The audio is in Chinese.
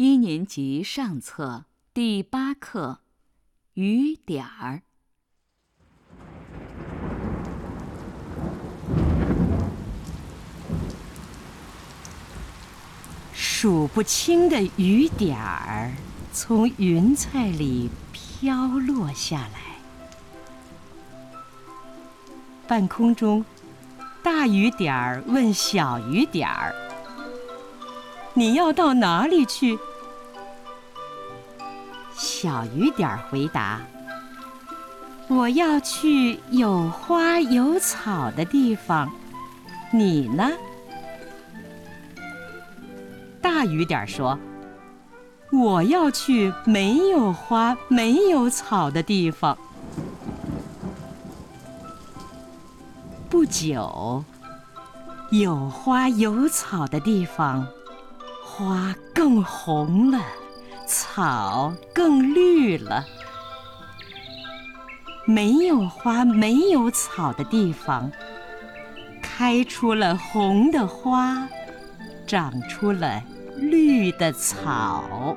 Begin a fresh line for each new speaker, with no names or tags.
一年级上册第八课《雨点儿》。
数不清的雨点儿从云彩里飘落下来，半空中，大雨点儿问小雨点儿：“你要到哪里去？”小雨点儿回答：“我要去有花有草的地方。你呢？”大雨点儿说：“我要去没有花、没有草的地方。”不久，有花有草的地方，花更红了，草更绿了；没有花、没有草的地方，开出了红的花，长出了。绿的草。